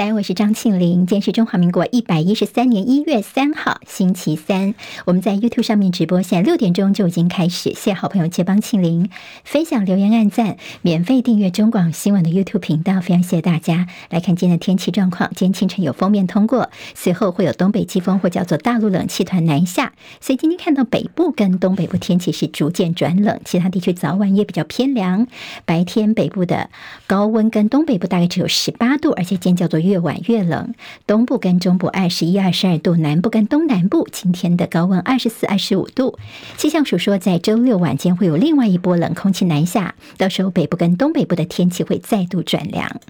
三，我是张庆玲。今天是中华民国一百一十三年一月三号，星期三。我们在 YouTube 上面直播，现在六点钟就已经开始。谢谢好朋友接帮庆玲分享、留言、按赞、免费订阅中广新闻的 YouTube 频道，非常谢谢大家。来看今天的天气状况，今天清晨有锋面通过，随后会有东北季风或叫做大陆冷气团南下，所以今天看到北部跟东北部天气是逐渐转冷，其他地区早晚也比较偏凉。白天北部的高温跟东北部大概只有十八度，而且今天叫做。越晚越冷，东部跟中部二十一、二十二度，南部跟东南部今天的高温二十四、二十五度。气象署说，在周六晚间会有另外一波冷空气南下，到时候北部跟东北部的天气会再度转凉。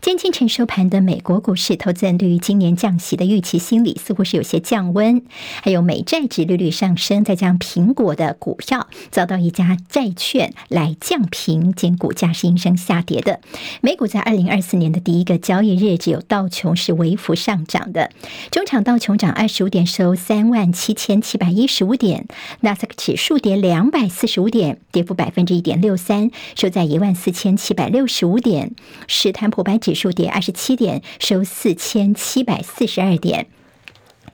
今天清晨收盘的美国股市，投资人对于今年降息的预期心理似乎是有些降温，还有美债殖利率上升，再加上苹果的股票遭到一家债券来降评，今股价是应声下跌的。美股在二零二四年的第一个交易日，只有道琼是微幅上涨的，中场道琼涨二十五点，收三万七千七百一十五点；纳斯达克指数跌两百四十五点，跌幅百分之一点六三，收在一万四千七百六十五点；史坦普白指数跌二十七点，收四千七百四十二点。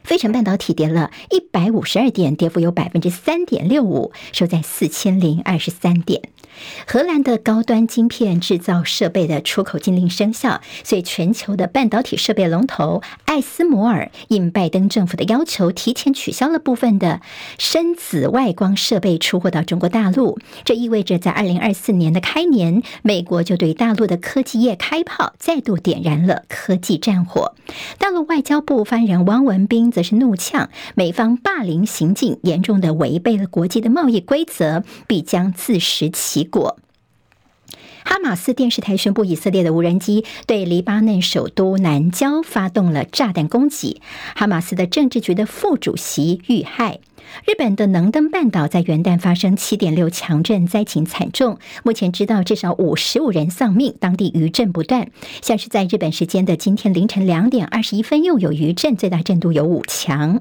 费城半导体跌了一百五十二点，跌幅有百分之三点六五，收在四千零二十三点。荷兰的高端晶片制造设备的出口禁令生效，所以全球的半导体设备龙头艾斯摩尔应拜登政府的要求，提前取消了部分的深紫外光设备出货到中国大陆。这意味着在二零二四年的开年，美国就对大陆的科技业开炮，再度点燃了科技战火。大陆外交部发言人汪文斌则是怒呛，美方霸凌行径严重的违背了国际的贸易规则，必将自食其果。哈马斯电视台宣布，以色列的无人机对黎巴嫩首都南郊发动了炸弹攻击，哈马斯的政治局的副主席遇害。日本的能登半岛在元旦发生七点六强震，灾情惨重。目前知道至少五十五人丧命，当地余震不断。像是在日本时间的今天凌晨两点二十一分，又有余震，最大震度有五强。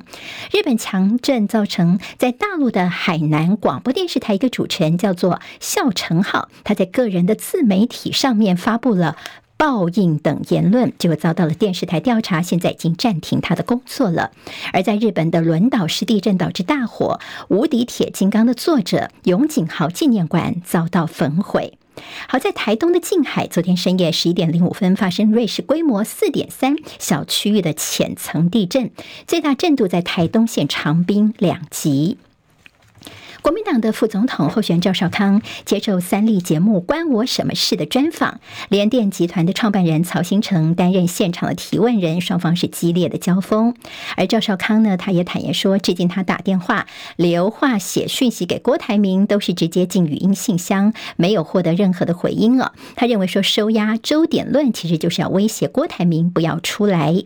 日本强震造成在大陆的海南广播电视台一个主持人叫做孝成浩，他在个人的自媒体上面发布了。报应等言论，结果遭到了电视台调查，现在已经暂停他的工作了。而在日本的轮岛市地震导致大火，《无敌铁金刚》的作者永井豪纪念馆遭到焚毁。好在台东的近海，昨天深夜十一点零五分发生芮氏规模四点三小区域的浅层地震，最大震度在台东县长滨两级。国民党的副总统候选人赵少康接受三立节目《关我什么事》的专访，联电集团的创办人曹兴诚担任现场的提问人，双方是激烈的交锋。而赵少康呢，他也坦言说，至今他打电话、留话、写讯息给郭台铭，都是直接进语音信箱，没有获得任何的回音哦。他认为说，收押周点论其实就是要威胁郭台铭不要出来。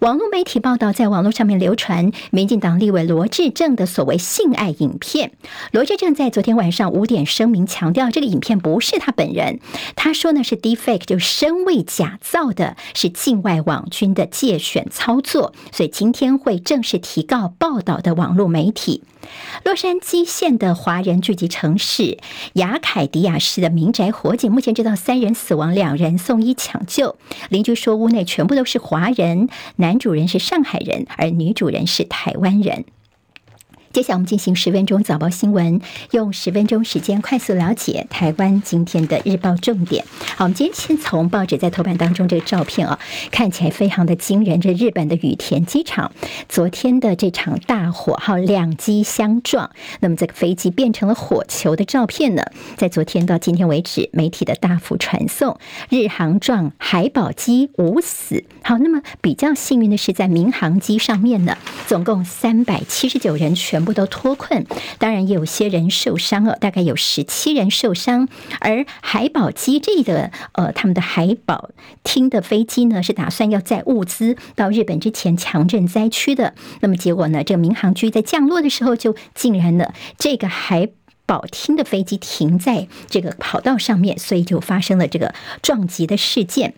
网络媒体报道，在网络上面流传民进党立委罗志正的所谓性爱影片。罗志正在昨天晚上五点声明强调，这个影片不是他本人。他说呢是 deepfake，就声位假造的，是境外网军的借选操作，所以今天会正式提告报道的网络媒体。洛杉矶县的华人聚集城市雅凯迪亚市的民宅火警，目前知道三人死亡，两人送医抢救。邻居说屋内全部都是华人，男主人是上海人，而女主人是台湾人。接下来我们进行十分钟早报新闻，用十分钟时间快速了解台湾今天的日报重点。好，我们今天先从报纸在头版当中这个照片啊，看起来非常的惊人。这日本的羽田机场昨天的这场大火，哈，两机相撞，那么这个飞机变成了火球的照片呢，在昨天到今天为止，媒体的大幅传送，日航撞海保机无死。好，那么比较幸运的是，在民航机上面呢，总共三百七十九人全。部都脱困，当然也有些人受伤了，大概有十七人受伤。而海保机这个呃，他们的海保厅的飞机呢，是打算要载物资到日本之前强震灾区的。那么结果呢，这个民航局在降落的时候，就竟然呢，这个海保厅的飞机停在这个跑道上面，所以就发生了这个撞击的事件。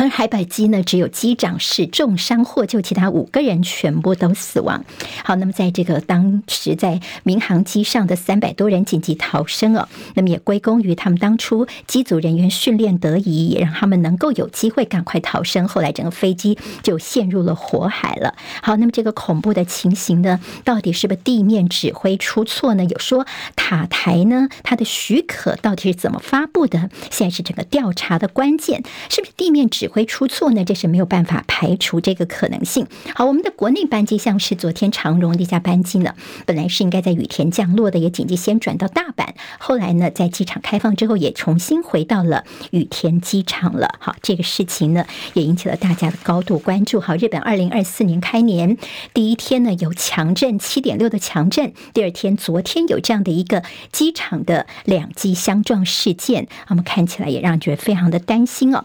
而海百基呢，只有机长是重伤获救，其他五个人全部都死亡。好，那么在这个当时在民航机上的三百多人紧急逃生哦，那么也归功于他们当初机组人员训练得宜，也让他们能够有机会赶快逃生。后来整个飞机就陷入了火海了。好，那么这个恐怖的情形呢，到底是不是地面指挥出错呢？有说塔台呢，它的许可到底是怎么发布的？现在是整个调查的关键，是不是地面指会出错呢？这是没有办法排除这个可能性。好，我们的国内班机像是昨天长荣的一架班机呢，本来是应该在羽田降落的，也紧急先转到大阪，后来呢，在机场开放之后，也重新回到了羽田机场了。好，这个事情呢，也引起了大家的高度关注。好，日本二零二四年开年第一天呢，有强震七点六的强震，第二天昨天有这样的一个机场的两机相撞事件，我们看起来也让人觉得非常的担心哦。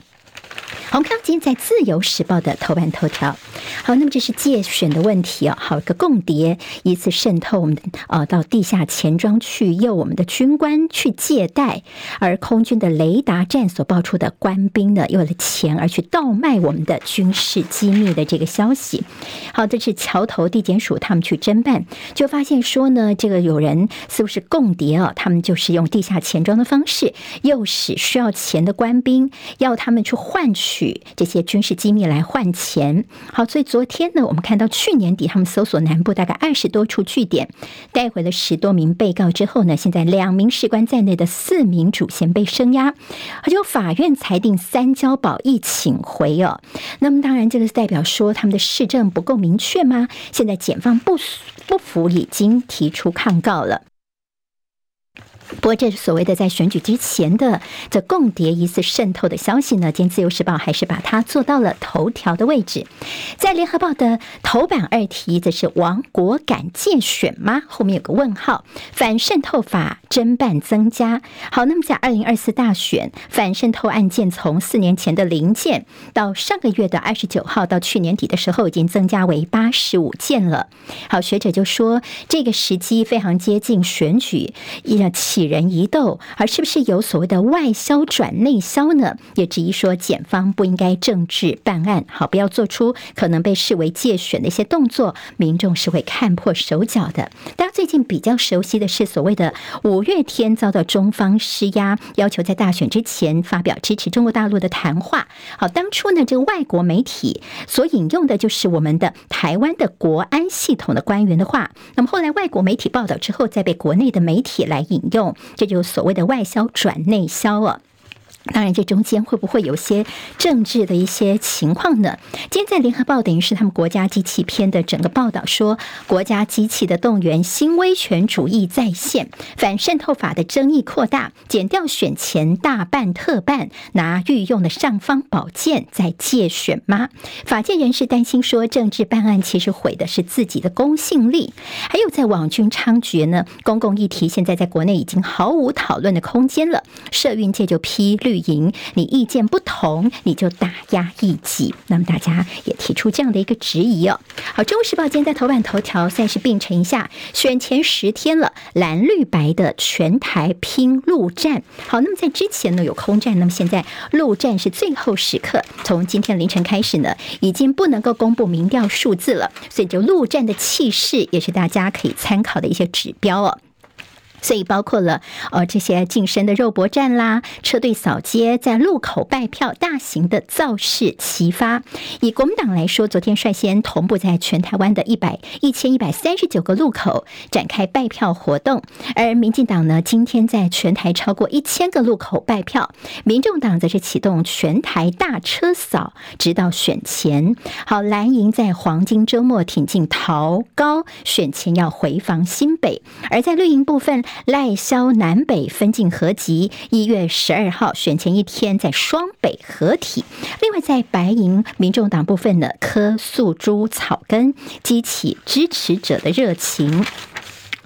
我们看到今天在《自由时报》的头版头条，好，那么这是借选的问题啊，好，一个共谍一次渗透我们呃到地下钱庄去诱我们的军官去借贷，而空军的雷达站所爆出的官兵呢，为了钱而去倒卖我们的军事机密的这个消息，好，这是桥头地检署他们去侦办，就发现说呢，这个有人似乎是共谍啊？他们就是用地下钱庄的方式，诱使需要钱的官兵，要他们去换取。这些军事机密来换钱，好，所以昨天呢，我们看到去年底他们搜索南部大概二十多处据点，带回了十多名被告之后呢，现在两名士官在内的四名主嫌被声押，而且法院裁定三交保一请回哦。那么当然，这个是代表说他们的市政不够明确吗？现在检方不不服，已经提出抗告了。不过，这所谓的在选举之前的这共谍疑似渗透的消息呢，今天《自由时报》还是把它做到了头条的位置。在《联合报》的头版二题，则是王国敢借选吗？后面有个问号。反渗透法侦办增加。好，那么在二零二四大选反渗透案件，从四年前的零件，到上个月的二十九号到去年底的时候，已经增加为八十五件了。好，学者就说这个时机非常接近选举，一七起人疑窦，而是不是有所谓的外销转内销呢？也质疑说，检方不应该政治办案，好，不要做出可能被视为借选的一些动作，民众是会看破手脚的。大家最近比较熟悉的是所谓的五月天遭到中方施压，要求在大选之前发表支持中国大陆的谈话。好，当初呢，这个外国媒体所引用的就是我们的台湾的国安系统的官员的话，那么后来外国媒体报道之后，再被国内的媒体来引用。这就是所谓的外销转内销啊。当然，这中间会不会有些政治的一些情况呢？今天在联合报，等于是他们国家机器篇的整个报道说，国家机器的动员，新威权主义再现，反渗透法的争议扩大，减掉选前大办特办，拿御用的尚方宝剑在借选吗？法界人士担心说，政治办案其实毁的是自己的公信力。还有在网军猖獗呢，公共议题现在在国内已经毫无讨论的空间了。社运界就批绿。赢，你意见不同，你就打压异己。那么大家也提出这样的一个质疑哦。好，《中国时报》今天在头版头条算是并陈一下，选前十天了，蓝绿白的全台拼陆战。好，那么在之前呢有空战，那么现在陆战是最后时刻，从今天凌晨开始呢，已经不能够公布民调数字了，所以就陆战的气势也是大家可以参考的一些指标哦。所以包括了呃这些近身的肉搏战啦，车队扫街，在路口拜票，大型的造势齐发。以国民党来说，昨天率先同步在全台湾的一百一千一百三十九个路口展开拜票活动，而民进党呢，今天在全台超过一千个路口拜票，民众党则是启动全台大车扫，直到选前。好，蓝营在黄金周末挺进桃高，选前要回防新北，而在绿营部分。赖萧南北分进合集，一月十二号选前一天在双北合体。另外，在白银民众党部分的，柯素珠草根，激起支持者的热情。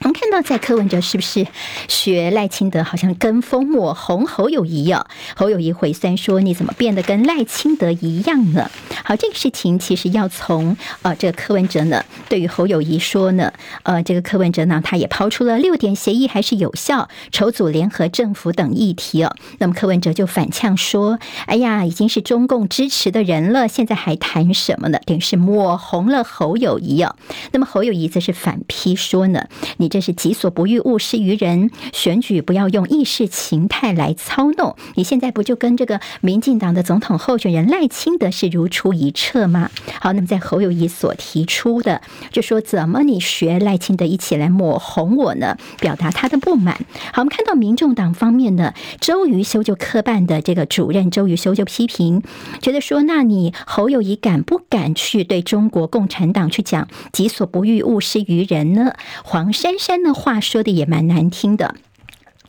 我们看到，在柯文哲是不是学赖清德，好像跟风抹红侯友谊啊？侯友谊回酸说：“你怎么变得跟赖清德一样呢？”好，这个事情其实要从呃这个柯文哲呢，对于侯友谊说呢，呃，这个柯文哲呢，他也抛出了六点协议还是有效、筹组联合政府等议题哦。那么柯文哲就反呛说：“哎呀，已经是中共支持的人了，现在还谈什么呢？等于是抹红了侯友谊哦。”那么侯友谊则是反批说呢：“你。”这是己所不欲，勿施于人。选举不要用意识形态来操弄。你现在不就跟这个民进党的总统候选人赖清德是如出一辙吗？好，那么在侯友谊所提出的，就说怎么你学赖清德一起来抹红我呢？表达他的不满。好，我们看到民众党方面呢，周瑜修就科办的这个主任周瑜修就批评，觉得说，那你侯友谊敢不敢去对中国共产党去讲己所不欲，勿施于人呢？黄珊山的话说的也蛮难听的。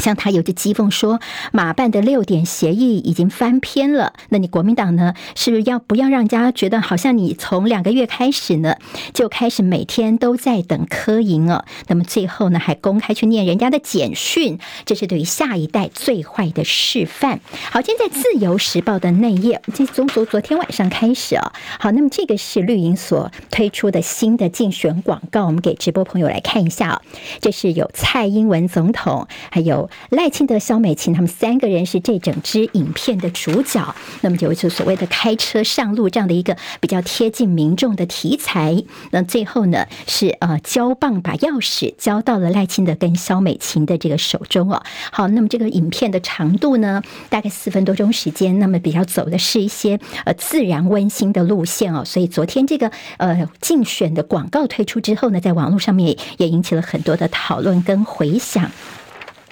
像他有着讥讽说，马办的六点协议已经翻篇了。那你国民党呢？是不是要不要让人家觉得好像你从两个月开始呢，就开始每天都在等柯营哦？那么最后呢，还公开去念人家的简讯，这是对于下一代最坏的示范。好，今天在自由时报的内页，这从昨昨天晚上开始啊。好，那么这个是绿营所推出的新的竞选广告，我们给直播朋友来看一下啊。这是有蔡英文总统，还有。赖清德、萧美琴他们三个人是这整支影片的主角，那么就是所谓的开车上路这样的一个比较贴近民众的题材。那最后呢，是呃交棒把钥匙交到了赖清德跟萧美琴的这个手中哦。好，那么这个影片的长度呢，大概四分多钟时间，那么比较走的是一些呃自然温馨的路线哦。所以昨天这个呃竞选的广告推出之后呢，在网络上面也引起了很多的讨论跟回响。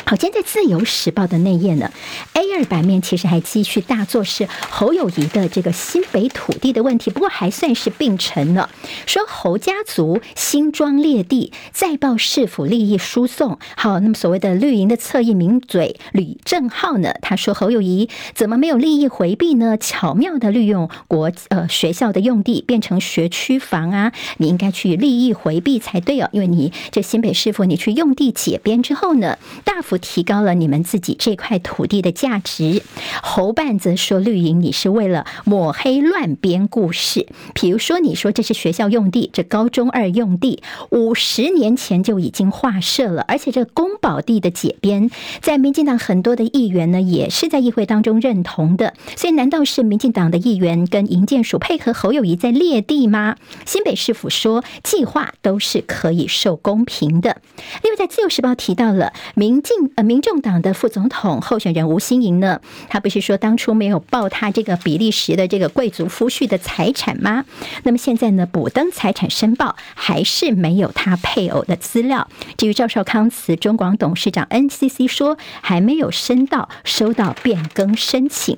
好，今天在《自由时报》的内页呢，A 二版面其实还继续大作是侯友谊的这个新北土地的问题，不过还算是并成了。说侯家族新庄猎地再报市府利益输送。好，那么所谓的绿营的侧翼名嘴吕正浩呢，他说侯友谊怎么没有利益回避呢？巧妙的利用国呃学校的用地变成学区房啊，你应该去利益回避才对哦，因为你这新北市府你去用地解编之后呢，大幅。提高了你们自己这块土地的价值。侯办则说绿营你是为了抹黑乱编故事，比如说你说这是学校用地，这高中二用地五十年前就已经划设了，而且这公保地的解编，在民进党很多的议员呢也是在议会当中认同的，所以难道是民进党的议员跟营建署配合侯友谊在猎地吗？新北市府说计划都是可以受公平的。另外在自由时报提到了民进。呃，民众党的副总统候选人吴欣盈呢，他不是说当初没有报他这个比利时的这个贵族夫婿的财产吗？那么现在呢，补登财产申报还是没有他配偶的资料。至于赵少康辞中广董事长，NCC 说还没有申到收到变更申请。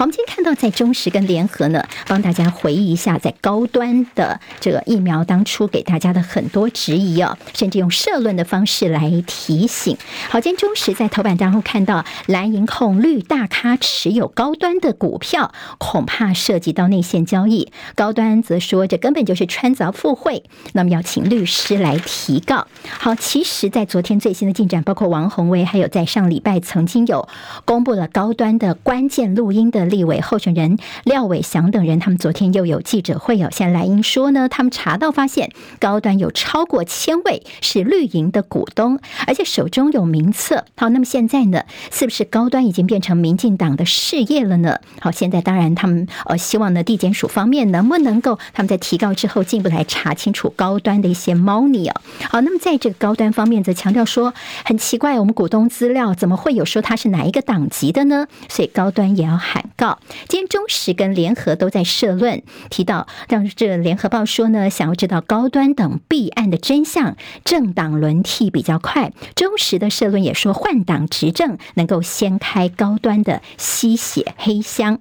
好，我们今天看到在中时跟联合呢，帮大家回忆一下，在高端的这个疫苗当初给大家的很多质疑啊，甚至用社论的方式来提醒。好，今天中时在头版当中看到蓝银控绿大咖持有高端的股票，恐怕涉及到内线交易。高端则说这根本就是穿凿附会，那么要请律师来提告。好，其实，在昨天最新的进展，包括王宏威，还有在上礼拜曾经有公布了高端的关键录音的。立委候选人廖伟翔等人，他们昨天又有记者会哦。现在蓝营说呢，他们查到发现高端有超过千位是绿营的股东，而且手中有名册。好，那么现在呢，是不是高端已经变成民进党的事业了呢？好，现在当然他们呃希望呢，地检署方面能不能够他们在提告之后进一步来查清楚高端的一些猫腻哦。好，那么在这个高端方面则强调说，很奇怪，我们股东资料怎么会有说他是哪一个党籍的呢？所以高端也要喊。告，今天中时跟联合都在社论提到，让这联合报说呢，想要知道高端等弊案的真相，政党轮替比较快。中时的社论也说，换党执政能够掀开高端的吸血黑箱。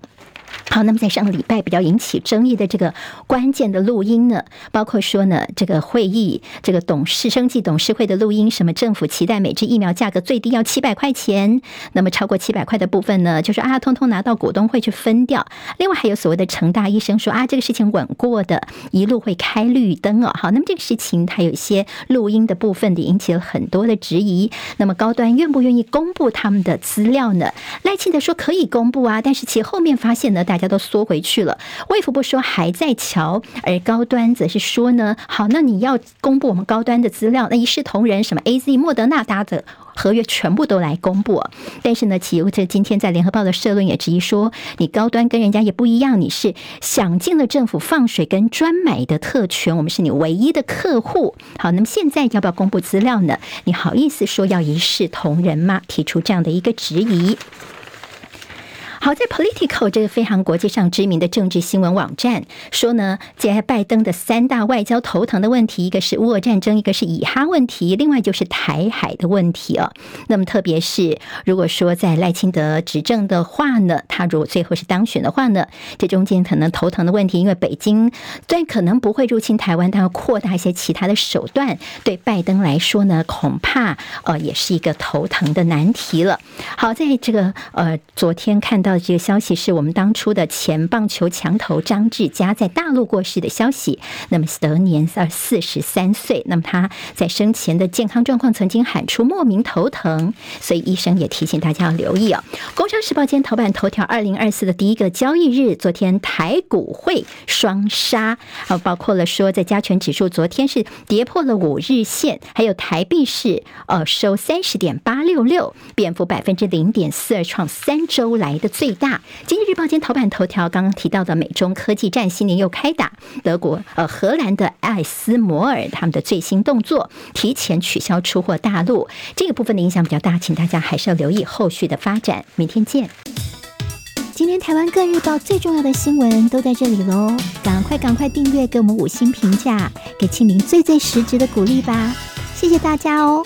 好，那么在上个礼拜比较引起争议的这个关键的录音呢，包括说呢，这个会议这个董事生计董事会的录音，什么政府期待每支疫苗价格最低要七百块钱，那么超过七百块的部分呢，就是啊，通通拿到股东会去分掉。另外还有所谓的成大医生说啊，这个事情稳过的，一路会开绿灯哦。好，那么这个事情它有一些录音的部分的引起了很多的质疑。那么高端愿不愿意公布他们的资料呢？赖清德说可以公布啊，但是其后面发现呢，大家都缩回去了。卫福部说还在瞧，而高端则是说呢，好，那你要公布我们高端的资料，那一视同仁，什么 AZ、莫德纳达的合约全部都来公布。但是呢，其实这今天在联合报的社论也质疑说，你高端跟人家也不一样，你是享尽了政府放水跟专买的特权，我们是你唯一的客户。好，那么现在要不要公布资料呢？你好意思说要一视同仁吗？提出这样的一个质疑。好，在 Politico 这个非常国际上知名的政治新闻网站说呢，接拜登的三大外交头疼的问题，一个是乌俄战争，一个是以哈问题，另外就是台海的问题哦。那么特别是如果说在赖清德执政的话呢，他如果最后是当选的话呢，这中间可能头疼的问题，因为北京虽然可能不会入侵台湾，但要扩大一些其他的手段，对拜登来说呢，恐怕呃也是一个头疼的难题了。好，在这个呃昨天看到。到这个消息是我们当初的前棒球强投张志家在大陆过世的消息。那么得年二四十三岁。那么他在生前的健康状况曾经喊出莫名头疼，所以医生也提醒大家要留意哦。工商时报今天头版头条，二零二四的第一个交易日，昨天台股会双杀啊，包括了说在加权指数昨天是跌破了五日线，还有台币是呃收三十点八六六，贬幅百分之零点四二，创三周来的。最大。经济日报今头版头条，刚刚提到的美中科技战新年又开打，德国呃荷兰的艾斯摩尔他们的最新动作，提前取消出货大陆，这个部分的影响比较大，请大家还是要留意后续的发展。明天见。今天台湾各日报最重要的新闻都在这里喽，赶快赶快订阅，给我们五星评价，给庆明最最实质的鼓励吧，谢谢大家哦。